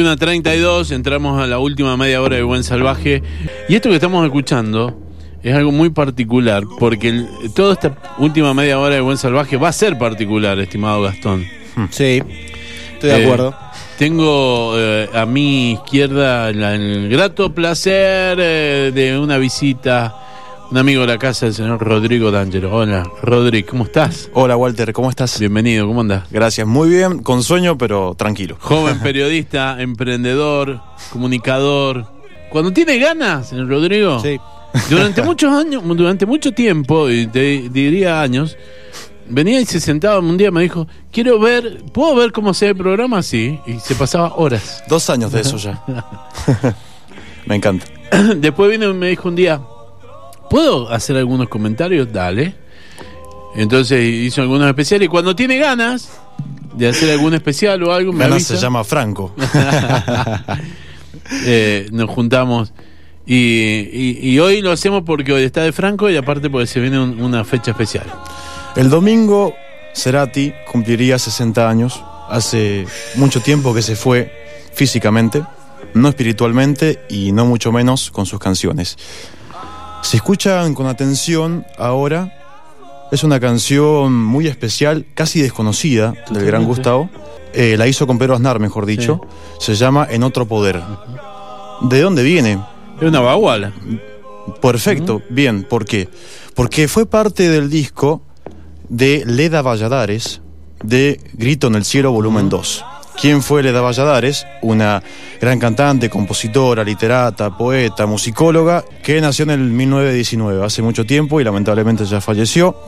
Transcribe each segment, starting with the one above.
21 a 32, entramos a la última media hora de Buen Salvaje. Y esto que estamos escuchando es algo muy particular, porque el- toda esta última media hora de Buen Salvaje va a ser particular, estimado Gastón. Sí, estoy de Eh, acuerdo. Tengo eh, a mi izquierda la- el grato placer eh, de una visita, un amigo de la casa, el señor Rodrigo D'Angelo. Hola, Rodrigo, ¿cómo estás? Hola Walter, ¿cómo estás? Bienvenido, ¿cómo andas? Gracias, muy bien, con sueño pero tranquilo. Joven periodista, emprendedor, comunicador. Cuando tiene ganas, señor Rodrigo, Sí. durante muchos años, durante mucho tiempo, y te diría años, venía y se sentaba un día me dijo, quiero ver, ¿puedo ver cómo se ve el programa? Sí, y se pasaba horas. Dos años de eso ya. Me encanta. Después vino y me dijo un día, ¿puedo hacer algunos comentarios? Dale. Entonces hizo algunos especiales y cuando tiene ganas de hacer algún especial o algo, me Ganas avisa. se llama Franco. Eh, nos juntamos y, y- y hoy lo hacemos porque hoy está de Franco y aparte porque se viene un- una fecha especial. El domingo Cerati cumpliría 60 años. Hace mucho tiempo que se fue físicamente, no espiritualmente y no mucho menos con sus canciones. Si escuchan con atención ahora, es una canción muy especial, casi desconocida del gran Gustavo. Eh, la hizo con Pedro Aznar, mejor dicho. Se llama En otro poder. ¿De dónde viene? Es una baguala. Perfecto, bien, ¿por qué? Porque fue parte del disco de Leda Valladares de Grito en el Cielo volumen 2. ¿Quién fue Leda Valladares? Una gran cantante, compositora, literata, poeta, musicóloga, que nació en el 1919, hace mucho tiempo y lamentablemente ya falleció.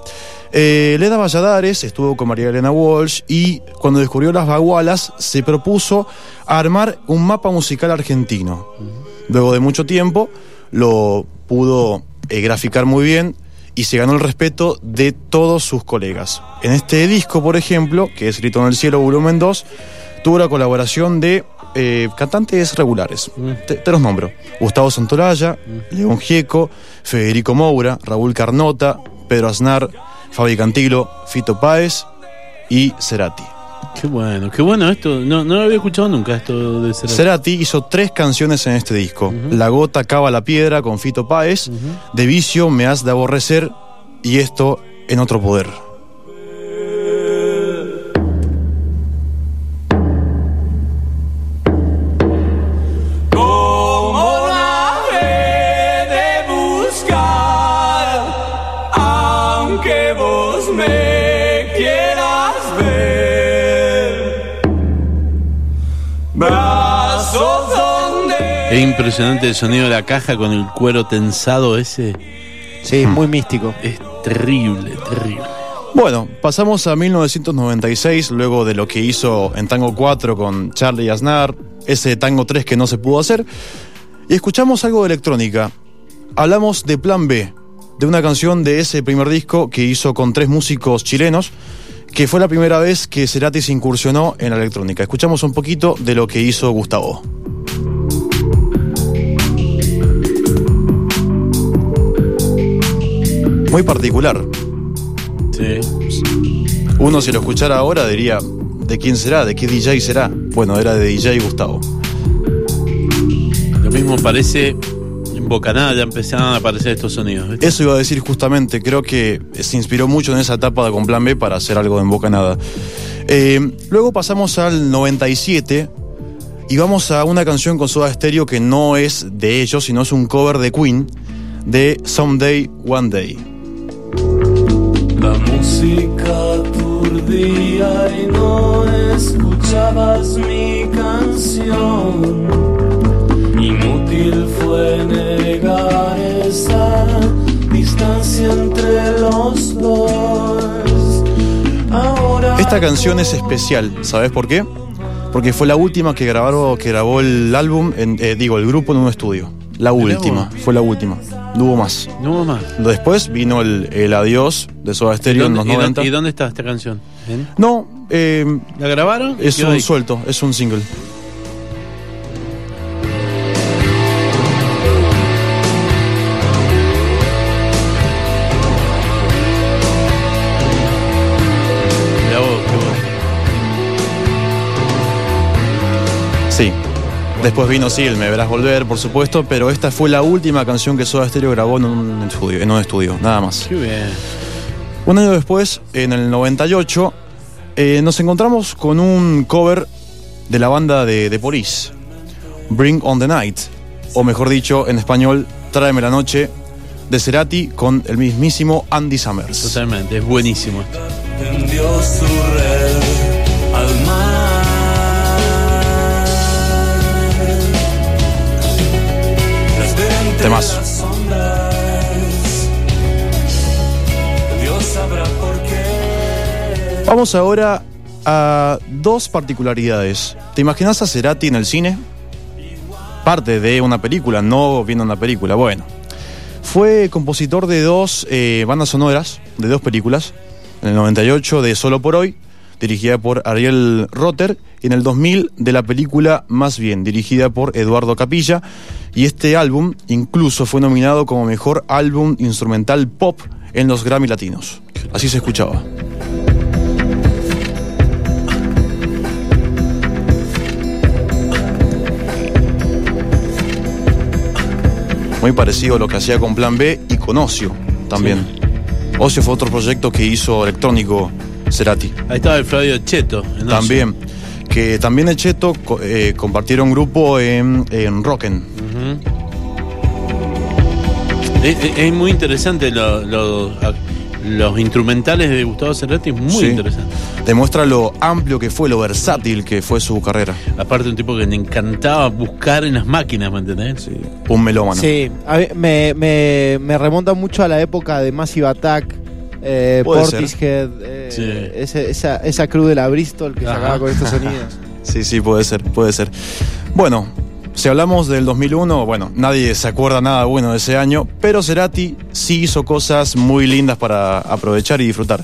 Eh, Leda Valladares estuvo con María Elena Walsh y cuando descubrió las bagualas se propuso armar un mapa musical argentino. Luego de mucho tiempo lo pudo eh, graficar muy bien y se ganó el respeto de todos sus colegas. En este disco, por ejemplo, que es Grito en el Cielo, volumen 2, tuvo la colaboración de eh, cantantes regulares. Te, te los nombro. Gustavo Santolaya, León Gieco, Federico Moura, Raúl Carnota, Pedro Aznar, Fabi Cantilo, Fito Páez y Cerati. Qué bueno, qué bueno esto. No, no lo había escuchado nunca esto de ser Cerati hizo tres canciones en este disco. La gota cava la piedra con Fito Páez, De vicio me has de aborrecer y esto en otro poder. Brazos donde Es impresionante el sonido de la caja con el cuero tensado ese. Sí, muy místico. Es terrible, terrible. Bueno, pasamos a 1996, luego de lo que hizo en Tango 4 con Charlie Aznar, ese Tango 3 que no se pudo hacer, y escuchamos algo de electrónica. Hablamos de Plan B, de una canción de ese primer disco que hizo con tres músicos chilenos, que fue la primera vez que Cerati se incursionó en la electrónica. Escuchamos un poquito de lo que hizo Gustavo. Muy particular. Sí. Uno si lo escuchara ahora diría, ¿de quién será? ¿De qué DJ será? Bueno, era de DJ Gustavo. Lo mismo parece. En Bocanada ya empezaron a aparecer estos sonidos. ¿viste? Eso iba a decir justamente, creo que se inspiró mucho en esa etapa de Con Plan B para hacer algo en Boca Nada. Eh, luego pasamos al 97 y vamos a una canción con Soda Stereo que no es de ellos, sino es un cover de Queen de Someday, One Day. La música aturdía y no escuchabas mi canción. Inútil fue negar esa distancia entre los dos. Ahora Esta canción es especial, ¿sabes por qué? Porque fue la última que grabaron, que grabó el álbum, en- eh, digo, el grupo en un estudio. La última, fue la última. No hubo más. No hubo más. Después vino el, el adiós de Soda ¿Y Stereo en los y 90. dónde- y dónde está esta canción? ¿En? No, eh, ¿La grabaron? es un ahí. suelto, es un single. Después vino sí, el Me Verás Volver, por supuesto, pero esta fue la última canción que Soda Stereo grabó en un estudio, en un estudio, nada más. Qué bien. Un año después, en el 98, eh, nos encontramos con un cover de la banda de, de Police, Bring on the Night, o mejor dicho, en español, Tráeme la Noche, de Cerati con el mismísimo Andy Summers. Totalmente, es buenísimo. Temazo. Vamos ahora a dos particularidades. ¿Te imaginas a Cerati en el cine? Parte de una película, no viendo una película. Bueno, fue compositor de dos eh, bandas sonoras, de dos películas. En el 98 de Solo por Hoy, dirigida por Ariel Rotter. Y en el 2000 de la película Más Bien, dirigida por Eduardo Capilla. Y este álbum incluso fue nominado como mejor álbum instrumental pop en los Grammy Latinos. Así se escuchaba. Muy parecido a lo que hacía con Plan B y con Ocio también. Ocio fue otro proyecto que hizo electrónico Cerati. Ahí estaba el Flavio Cheto. en También. Que también el Cheto eh, compartieron grupo en, en Rocken. Es, es- es muy interesante lo- lo- a- los instrumentales de Gustavo Cerati, es muy Sí. interesante. Demuestra lo amplio que fue, lo versátil que fue su carrera. Aparte un tipo que le encantaba buscar en las máquinas, ¿me entendés? Sí, un melómano. Sí, a mí me, me, me remonta mucho a la época de Massive Attack, eh. Portishead, eh, Sí. ese- esa, esa crew de la Bristol que Ajá. sacaba con estos sonidos. Sí, sí, puede ser, puede ser. Bueno, si hablamos del 2001, bueno, nadie se acuerda nada bueno de ese año, pero Cerati sí hizo cosas muy lindas para aprovechar y disfrutar.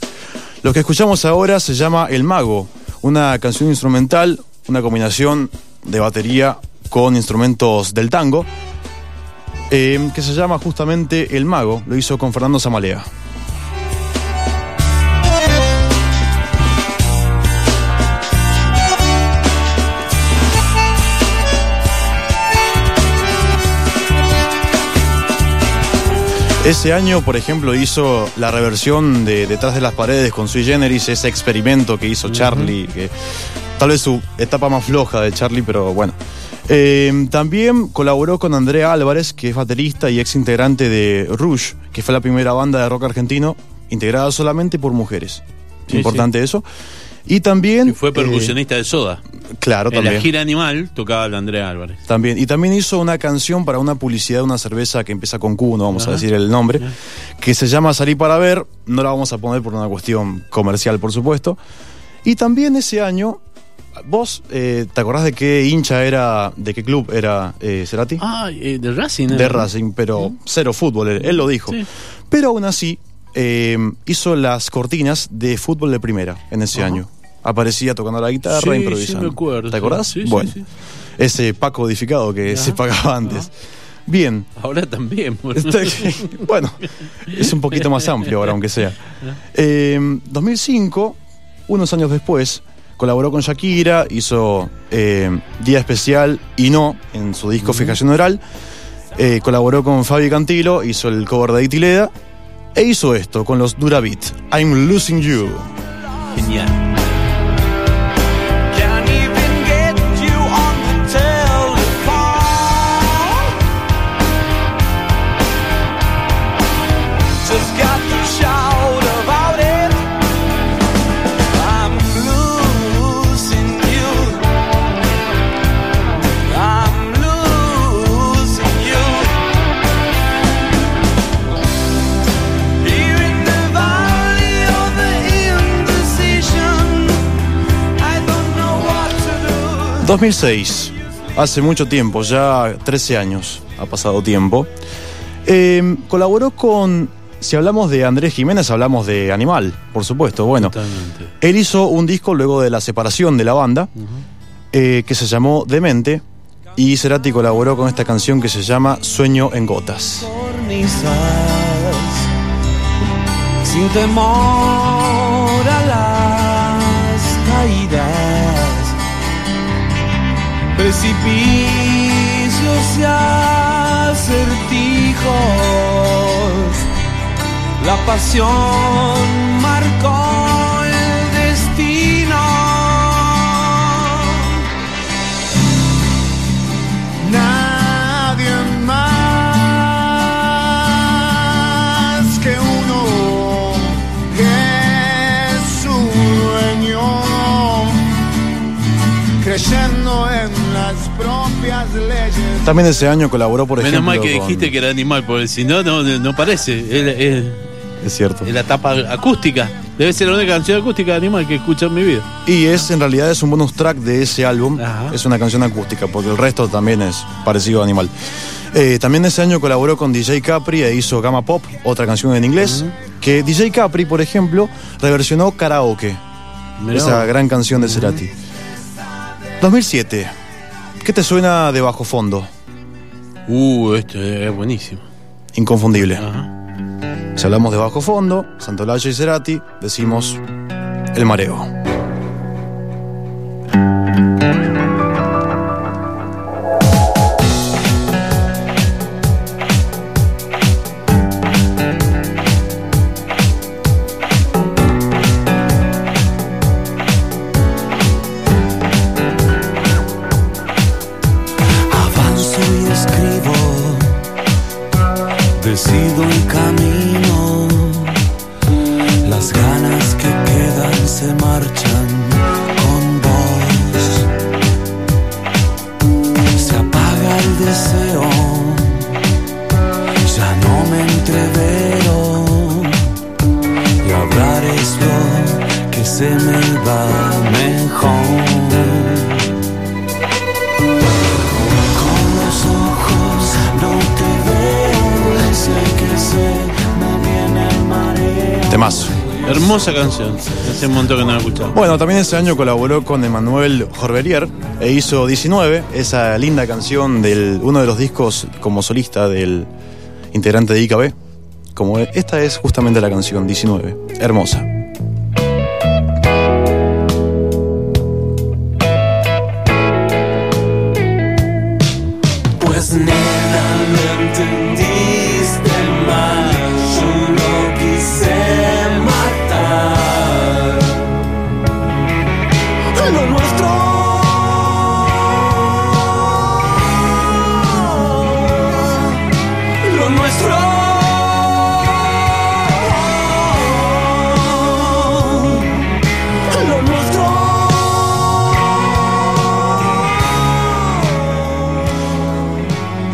Lo que escuchamos ahora se llama El Mago, una canción instrumental, una combinación de batería con instrumentos del tango, eh, que se llama justamente El Mago, lo hizo con Fernando Zamalea. Ese año, por ejemplo, hizo la reversión de Detrás de las paredes con Sui Generis, ese experimento que hizo Charlie, que tal vez su etapa más floja de Charlie, pero bueno. Eh, también colaboró con Andrea Álvarez, que es baterista y ex integrante de Rouge, que fue la primera banda de rock argentino integrada solamente por mujeres. Sí, Importante eso. Y también. Y fue eh, percusionista de Soda. claro, En también. la gira Animal tocaba la Andrea Álvarez. También. Y también hizo una canción para una publicidad de una cerveza que empieza con Q, no vamos a decir el nombre, que se llama Salir para ver. No la vamos a poner por una cuestión comercial, por supuesto. Y también ese año, vos, eh, ¿te acordás de qué hincha era, de qué club era eh, Cerati? Ah, eh, de Racing. de. Racing, pero cero fútbol, él, él lo dijo. Sí. Pero aún así, eh, hizo las cortinas de fútbol de primera en ese Ajá. año. Aparecía tocando la guitarra, Sí, improvisando. sí, me acuerdo, ¿Te acordás? sí, bueno, sí. ese pack codificado que Ajá. se pagaba antes. Bien. Ahora también. bueno. Este- bueno, es un poquito más amplio ahora, aunque sea. Eh, 2005, unos años después, colaboró con Shakira, hizo eh, Día Especial y No en su disco Fijación Oral. Eh, colaboró con Fabi Cantilo, hizo el cover de Itileda. E hizo esto con los Durabit, I'm Losing You. Genial. 2006, hace mucho tiempo, ya 13 años ha pasado tiempo. Eh, colaboró con, si hablamos de Andrés Jiménez, hablamos de Animal, por supuesto. Bueno, Totalmente. él hizo un disco luego de la separación de la banda, eh, que se llamó Demente, y Cerati colaboró con esta canción que se llama Sueño en Gotas. sin temor precipita y acertijos. La pasión marcó También ese año colaboró, por Menos ejemplo. mal que con- dijiste que era animal, porque si no, no, no parece. Es, es- Es cierto. es la tapa acústica. Debe ser la única canción acústica de animal que he escuchado en mi vida. Y es en realidad es un bonus track de ese álbum. Ajá. Es una canción acústica, porque el resto también es parecido a Animal. Eh, también ese año colaboró con DJ Capri e hizo Gamma Pop, otra canción en inglés. Que DJ Capri, por ejemplo, reversionó Karaoke, Mirá esa gran canción de Cerati. 2007. ¿Qué te suena de bajo fondo? Uh, esto es buenísimo. Inconfundible. Ajá. Si hablamos de bajo fondo, Santolaya y Cerati, decimos El Mareo. Temazo. Hermosa canción. Hace un montón que no la he escuchado. Bueno, también ese año colaboró con Emanuel Jorberier e hizo 19, esa linda canción del uno de los discos como solista del integrante de IKB. Como e- esta es justamente la canción 19, hermosa.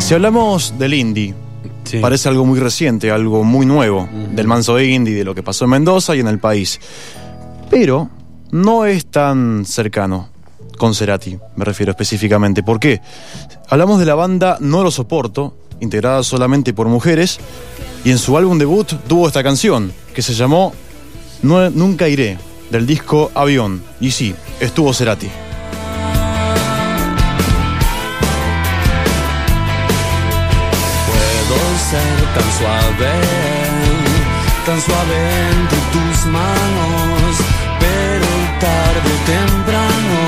Si hablamos del indie, Sí. parece algo muy reciente, algo muy nuevo, del manso indie, de lo que pasó en Mendoza y en el país. Pero no es tan cercano con Cerati, me refiero específicamente. ¿Por qué? Hablamos de la banda No Lo Soporto, integrada solamente por mujeres, y en su álbum debut tuvo esta canción, que se llamó Nunca Iré, del disco Avión. Y sí, estuvo Cerati. Tan suave, tan suave entre tus manos, pero tarde o temprano,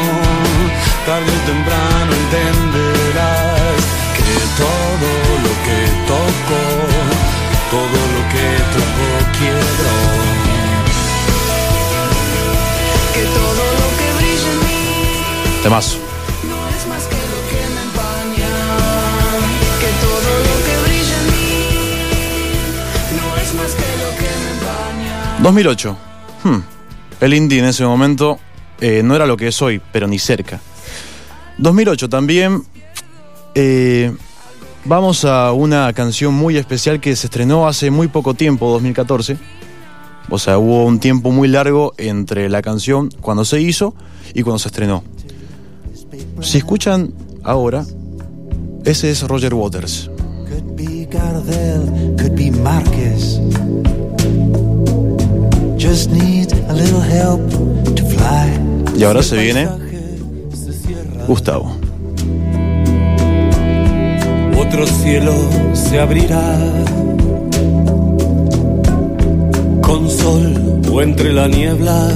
tarde o temprano entenderás que todo lo que toco, todo lo que toco quiero. Que todo lo que brilla en mí Temazo. 2008. Hmm. El indie en ese momento eh, no era lo que es hoy, pero ni cerca. 2008 también. eh, vamos a una canción muy especial que se estrenó hace muy poco tiempo, 2014. O sea, hubo un tiempo muy largo entre la canción cuando se hizo y cuando se estrenó. Si escuchan ahora, ese es Roger Waters. Could be Gardel, could be. Y ahora se viene Gustavo. Otro cielo se abrirá con sol o entre la niebla.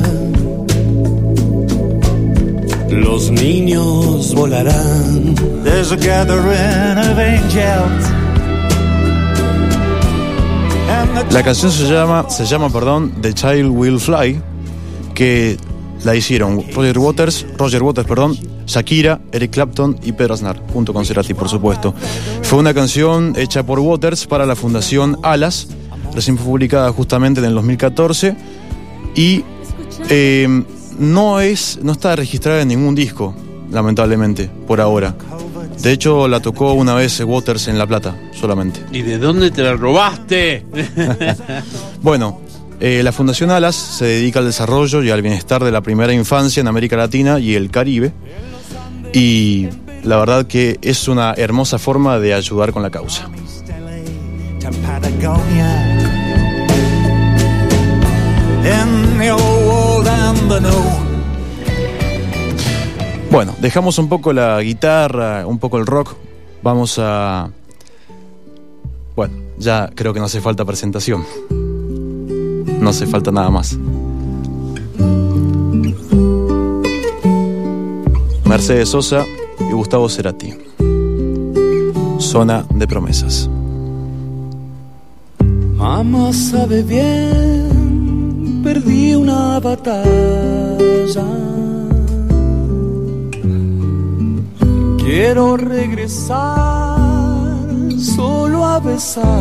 los niños volarán. There's a gathering of angels. La canción se llama, se llama, perdón, The Child Will Fly, que la hicieron Roger Waters, Roger Waters, perdón, Shakira, Eric Clapton y Pedro Aznar, junto con Cerati, por supuesto. Fue una canción hecha por Waters para la Fundación Alas, recién fue publicada justamente en el 2014 y eh, no es, no está registrada en ningún disco, lamentablemente, por ahora. De hecho, la tocó una vez Waters en La Plata, solamente. ¿Y de dónde te la robaste? Bueno, eh, la Fundación Alas se dedica al desarrollo y al bienestar de la primera infancia en América Latina y el Caribe. Y la verdad que es una hermosa forma de ayudar con la causa. Bueno, dejamos un poco la guitarra, un poco el rock. Vamos a... Bueno, ya creo que no hace falta presentación. No hace falta nada más. Mercedes Sosa y Gustavo Cerati. Zona de promesas. Mamá sabe bien, perdí una batalla. Quiero regresar solo a besarla.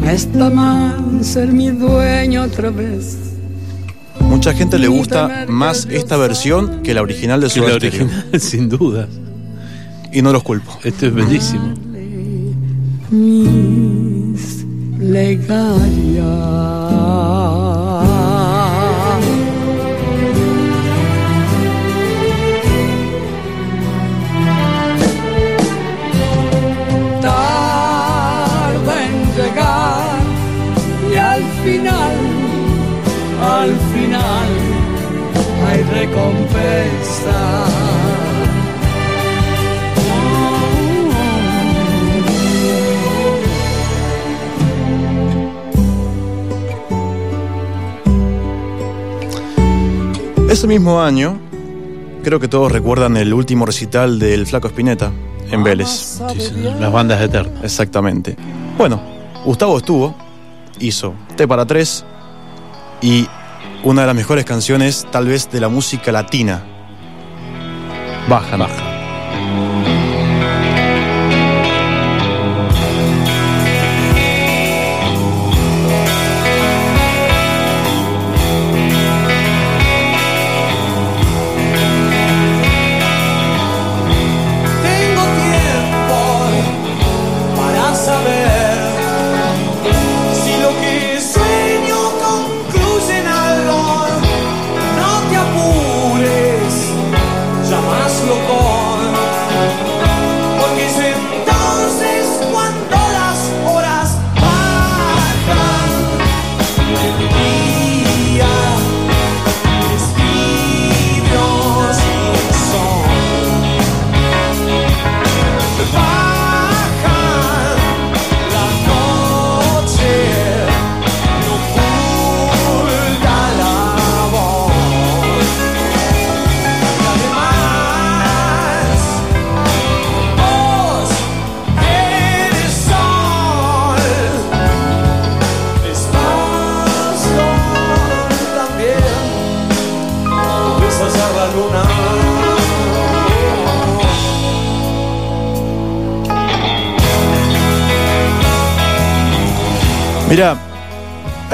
No está mal ser mi dueño otra vez. Mucha gente le gusta más esta versión que la original de Soda la original, sin duda. Y no los culpo. Esto es bellísimo. Mis plegarias. Al final hay recompensa. Ese mismo año, creo que todos recuerdan el último recital del Flaco Espineta en Vélez. Sí, señor. Las bandas eternas. Exactamente. Bueno, Gustavo estuvo, hizo T para tres y una de las mejores canciones, tal vez, de la música latina. Baja, baja.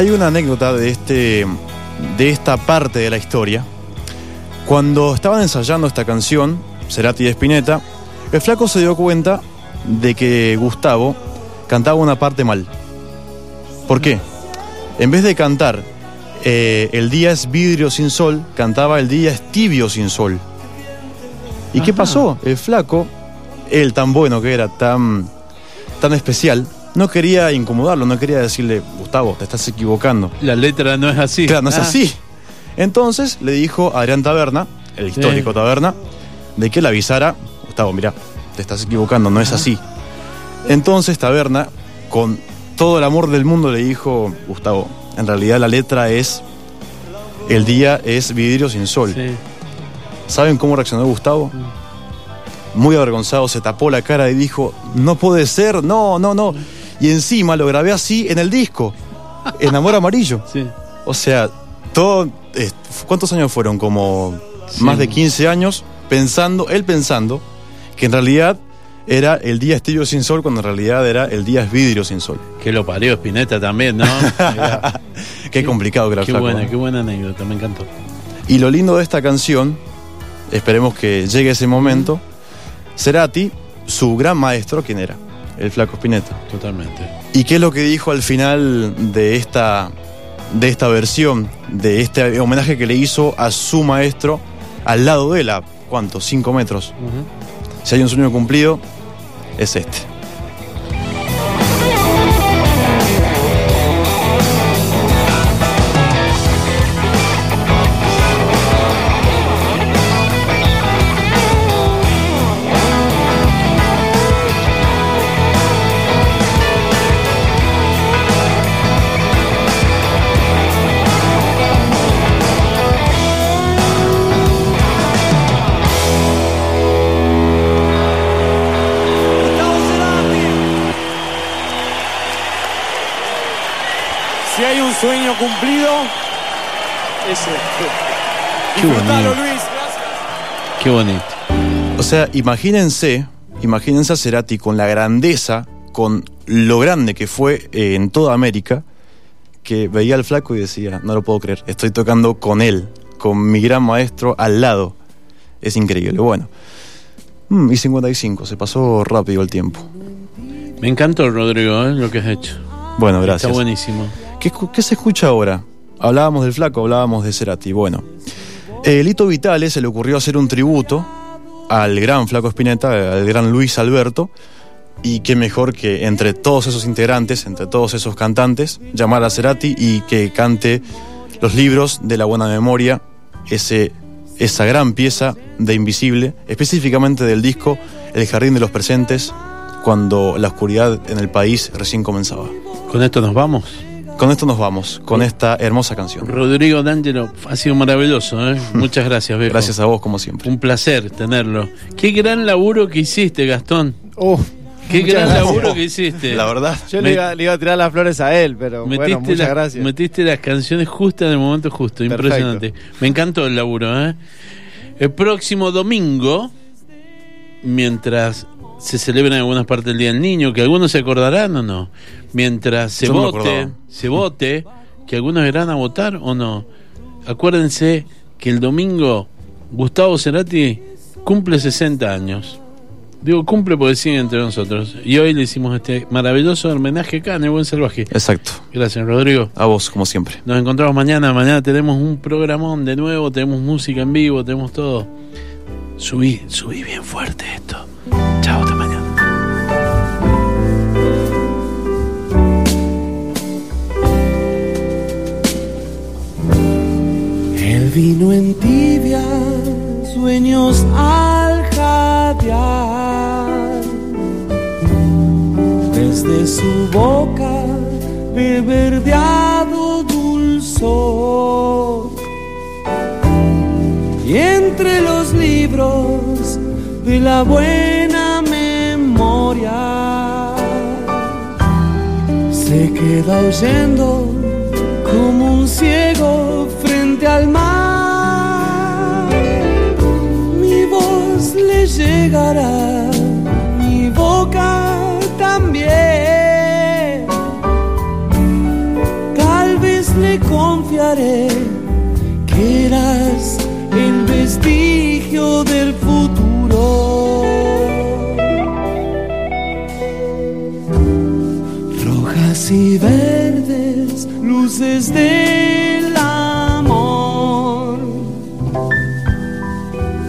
Hay una anécdota de, este, de esta parte de la historia. Cuando estaban ensayando esta canción, Cerati y Spinetta, el flaco se dio cuenta de que Gustavo cantaba una parte mal. ¿Por qué? En vez de cantar eh, El día es vidrio sin sol, cantaba El día es tibio sin sol. ¿Y qué pasó? El flaco, él tan bueno que era, tan, tan especial, no quería incomodarlo, no quería decirle, Gustavo, te estás equivocando. La letra no es así. Claro, no es Ah, así. Entonces le dijo a Adrián Taberna, el histórico Sí. Taberna, de que le avisara, Gustavo, mira, te estás equivocando, no es así. Entonces Taberna, con todo el amor del mundo, le dijo, Gustavo, en realidad la letra es el día es vidrio sin sol. Sí. ¿Saben cómo reaccionó Gustavo? Muy avergonzado, se tapó la cara y dijo, no puede ser, no, no, no. Y encima lo grabé así en el disco, en Amor Amarillo. Sí. O sea, todo... eh, ¿Cuántos años fueron? Como Sí. más de 15 años pensando, él pensando, que en realidad era el día estillo sin sol, cuando en realidad era el día es vidrio sin sol. Que lo parió Spinetta también, ¿no? Qué complicado el qué buena, ¿no? qué buena anécdota, me encantó. Y lo lindo de esta canción, esperemos que llegue ese momento, Cerati, su gran maestro, ¿quién era? El flaco Spinetta. Totalmente. ¿Y qué es lo que dijo al final de esta, de esta versión, de este homenaje que le hizo a su maestro al lado de él, a cuánto, cinco metros? Si hay un sueño cumplido, es este. Sueño cumplido, es este. Qué bonito. Luis. Gracias. Qué bonito. O sea, imagínense, imagínense a Cerati con la grandeza, con lo grande que fue eh, en toda América, que veía al flaco y decía, no lo puedo creer, estoy tocando con él, con mi gran maestro al lado. Es increíble. Bueno. Mm, y 55, se pasó rápido el tiempo. Me encantó, Rodrigo, ¿eh? lo que has hecho. Bueno, gracias. Está buenísimo. ¿Qué, se escucha ahora? Hablábamos del flaco, hablábamos de Cerati. Bueno, eh, Lito Vitale se le ocurrió hacer un tributo al gran flaco Spinetta, al gran Luis Alberto. Y qué mejor que entre todos esos integrantes, entre todos esos cantantes, llamar a Cerati y que cante los libros de la buena memoria, ese, esa gran pieza de Invisible, específicamente del disco El Jardín de los Presentes, cuando la oscuridad en el país recién comenzaba. Con esto nos vamos. Con esto nos vamos, con esta hermosa canción. Rodrigo D'Angelo, ha sido maravilloso, ¿eh? Muchas gracias, viejo. Gracias a vos, como siempre. Un placer tenerlo. Qué gran laburo que hiciste, Gastón. Uf, Qué Muchas gran gracias. laburo que hiciste. La verdad. yo Me- le, iba, le iba a tirar las flores a él, pero bueno, muchas las- gracias. metiste las canciones justas en el momento justo. Perfecto. Impresionante. Me encantó el laburo, ¿eh? El próximo domingo, mientras se celebra en algunas partes del Día del Niño, que algunos se acordarán o no, mientras se Yo vote, se vote, que algunos irán a votar o no. Acuérdense que el domingo Gustavo Cerati cumple 60 años. Digo cumple porque sigue entre nosotros. Y hoy le hicimos este maravilloso homenaje acá en el Buen Salvaje. Exacto. Gracias, Rodrigo. A vos, como siempre. Nos encontramos mañana. Mañana tenemos un programón de nuevo. Tenemos música en vivo. Tenemos todo. Subí, subí bien fuerte esto. Chao, hasta mañana. El vino en tibia, sueños al jadear. Desde su boca, beberdeado dulzor. Y entre los libros de la buena memoria, se queda oyendo como un ciego frente al mar. Mi voz le llegará, del amor.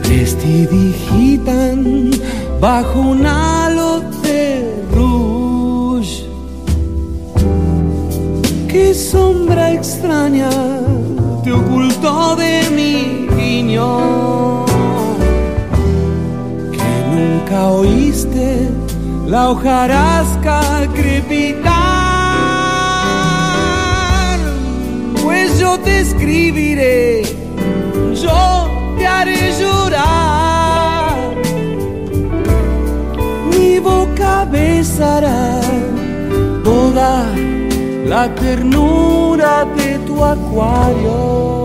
Prestidigitan bajo un halo de. Qué sombra extraña te ocultó de mi guiño. Que nunca oíste la hojarasca crepitar. Escribiré, yo te haré llorar. Mi boca besará toda la ternura de tu acuario.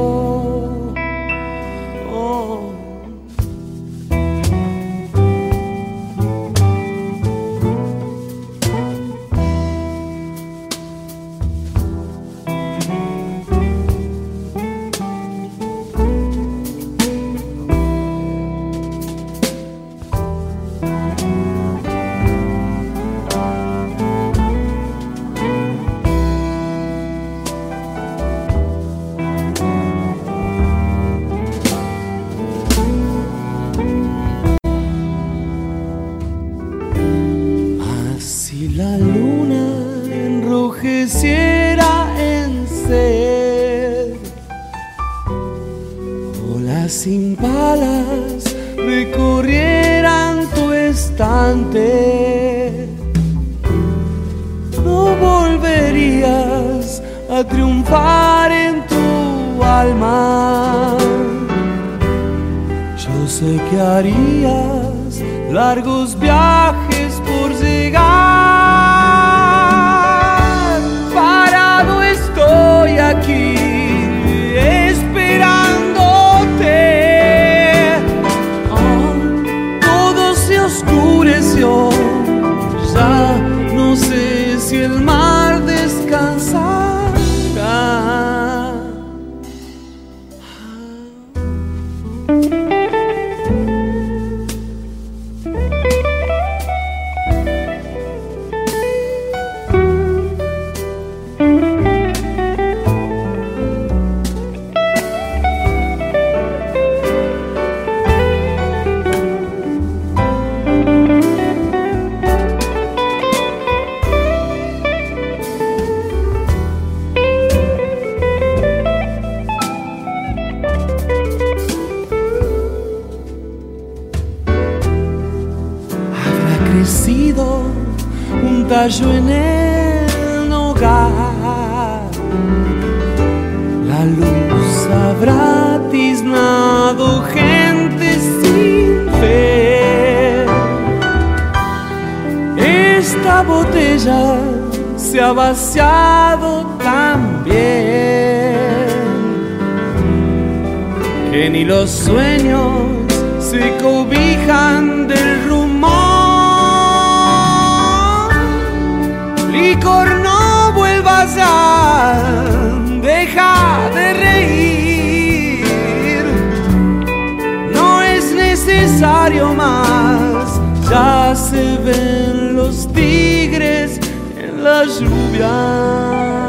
Que harías largos viajes gente sin fe. Esta botella se ha vaciado también que ni los sueños se cobijan del rumor. Licor, no vuelvas ya, deja de reír. Necesario más, ya se ven los tigres en la lluvia.